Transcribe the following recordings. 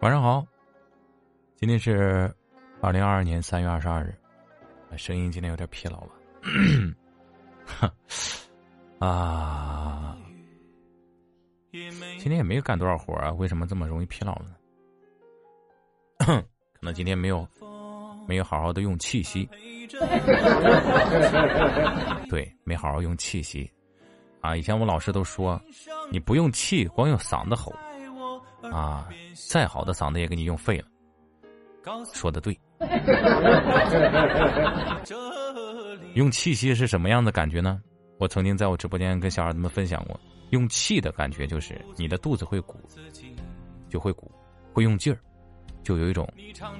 晚上好，今天是二零二二年三月二十二日，声音今天有点疲劳了，啊，今天也没有干多少活啊，为什么这么容易疲劳呢？可能今天没有没有好好的用气息，对，没好好用气息啊！以前我老师都说，你不用气，光用嗓子吼。啊，再好的嗓子也给你用废了。说的对。用气息是什么样的感觉呢？我曾经在我直播间跟小孩子们分享过，用气的感觉就是你的肚子会鼓，就会鼓，会用劲儿，就有一种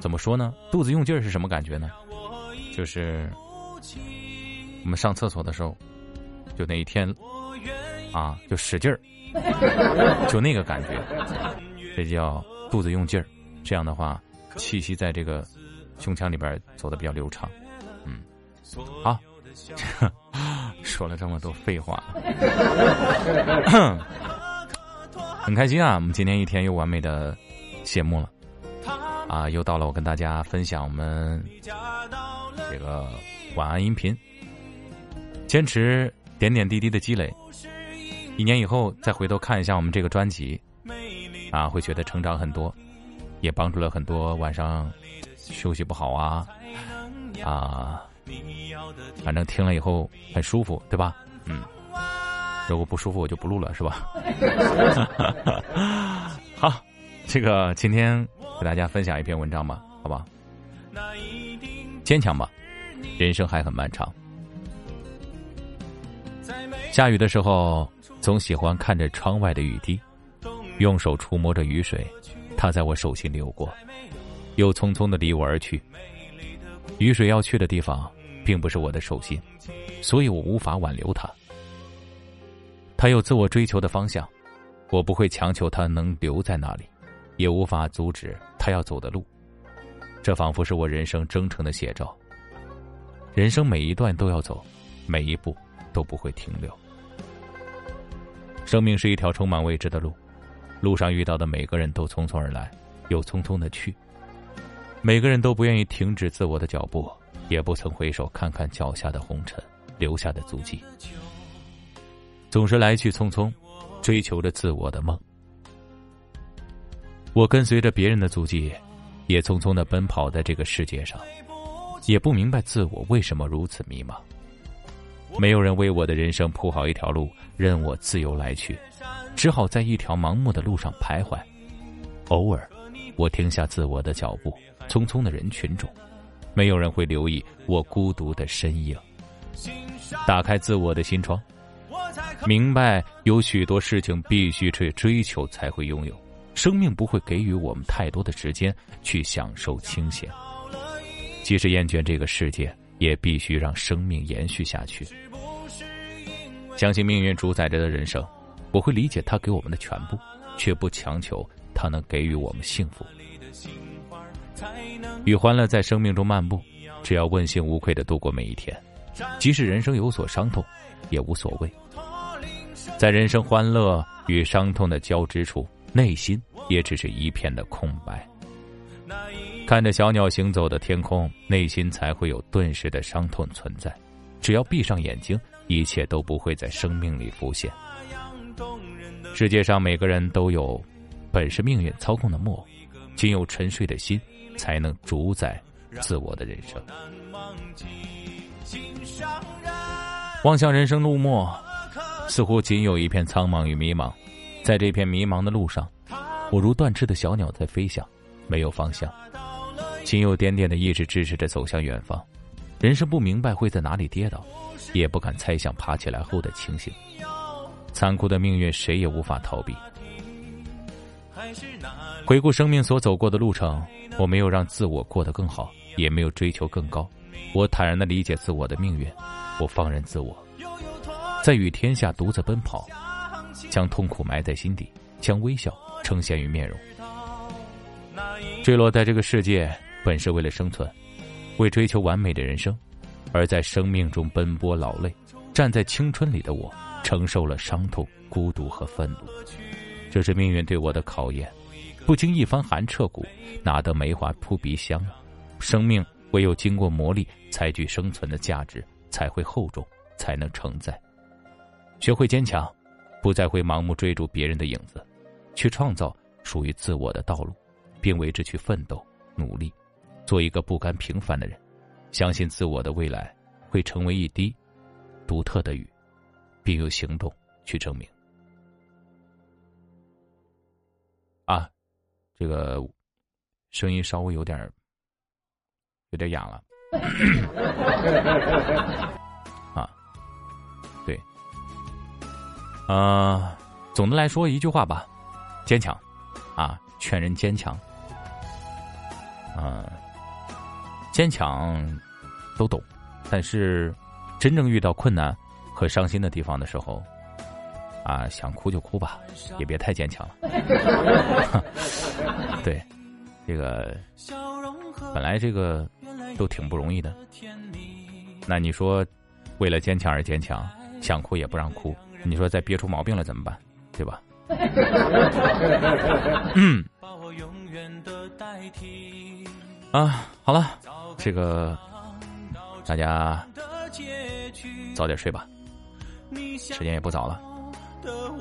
怎么说呢？肚子用劲儿是什么感觉呢？就是我们上厕所的时候，就那一天啊，就使劲儿，就那个感觉。这叫肚子用劲儿，这样的话，气息在这个胸腔里边走的比较流畅。嗯，好，说了这么多废话，很开心啊！我们今天一天又完美的谢幕了，啊，又到了我跟大家分享我们这个晚安音频，坚持点点滴滴的积累，一年以后再回头看一下我们这个专辑。啊，会觉得成长很多，也帮助了很多晚上休息不好啊啊，反正听了以后很舒服，对吧？嗯，如果不舒服我就不录了，是吧？好，这个今天给大家分享一篇文章吧，好吧？坚强吧，人生还很漫长。下雨的时候，总喜欢看着窗外的雨滴。用手触摸着雨水，它在我手心流过，又匆匆的离我而去。雨水要去的地方，并不是我的手心，所以我无法挽留它。它有自我追求的方向，我不会强求它能留在那里，也无法阻止它要走的路。这仿佛是我人生征程的写照。人生每一段都要走，每一步都不会停留。生命是一条充满未知的路。路上遇到的每个人都匆匆而来，又匆匆的去。每个人都不愿意停止自我的脚步，也不曾回首看看脚下的红尘留下的足迹。总是来去匆匆，追求着自我的梦。我跟随着别人的足迹，也匆匆的奔跑在这个世界上，也不明白自我为什么如此迷茫。没有人为我的人生铺好一条路，任我自由来去。只好在一条盲目的路上徘徊，偶尔，我停下自我的脚步，匆匆的人群中，没有人会留意我孤独的身影。打开自我的心窗，明白有许多事情必须去追求才会拥有，生命不会给予我们太多的时间去享受清闲。即使厌倦这个世界，也必须让生命延续下去。相信命运主宰着的人生。我会理解他给我们的全部，却不强求他能给予我们幸福。与欢乐在生命中漫步，只要问心无愧的度过每一天，即使人生有所伤痛，也无所谓。在人生欢乐与伤痛的交织处，内心也只是一片的空白。看着小鸟行走的天空，内心才会有顿时的伤痛存在。只要闭上眼睛，一切都不会在生命里浮现。世界上每个人都有本是命运操控的木偶，仅有沉睡的心才能主宰自我的人生。望向人生路末，似乎仅有一片苍茫与迷茫。在这片迷茫的路上，我如断翅的小鸟在飞翔，没有方向，仅有点点的意志支持着走向远方。人生不明白会在哪里跌倒，也不敢猜想爬起来后的情形。残酷的命运，谁也无法逃避。回顾生命所走过的路程，我没有让自我过得更好，也没有追求更高。我坦然的理解自我的命运，我放任自我，在与天下独自奔跑，将痛苦埋在心底，将微笑呈现于面容。坠落在这个世界，本是为了生存，为追求完美的人生，而在生命中奔波劳累，站在青春里的我。承受了伤痛、孤独和愤怒，这是命运对我的考验。不经一番寒彻骨，哪得梅花扑鼻香？生命唯有经过磨砺，才具生存的价值，才会厚重，才能承载。学会坚强，不再会盲目追逐别人的影子，去创造属于自我的道路，并为之去奋斗努力，做一个不甘平凡的人。相信自我的未来会成为一滴独特的雨，并用行动去证明。啊，这个声音稍微有点有点哑了。啊，对，啊，总的来说一句话吧，坚强，啊，劝人坚强，啊，坚强都懂，但是真正遇到困难和伤心的地方的时候。啊，想哭就哭吧，也别太坚强了。对，这个本来这个都挺不容易的。那你说，为了坚强而坚强，想哭也不让哭，你说再憋出毛病了怎么办？对吧？嗯。啊，好了，这个大家早点睡吧，时间也不早了。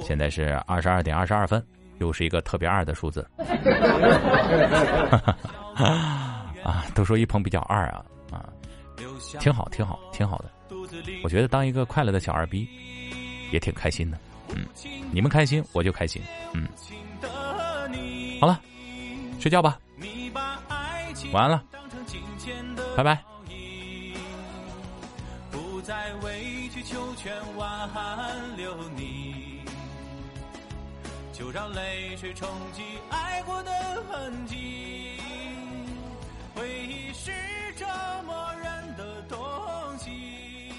现在是二十二点二十二分，又是一个特别二的数字。啊，都说一鹏比较二啊啊，挺好，挺好，挺好的。我觉得当一个快乐的小二逼，也挺开心的。嗯，你们开心，我就开心。嗯，好了，睡觉吧，晚安了，拜拜。不再委曲求全挽留你，就让泪水冲击爱过的痕迹。回忆是折磨人的东西，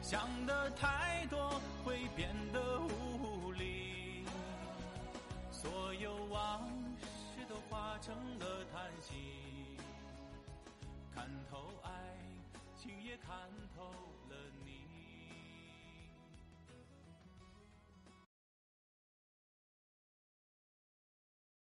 想的太多会变得无力，所有往事都化成了叹息。看透爱。情也看透了你。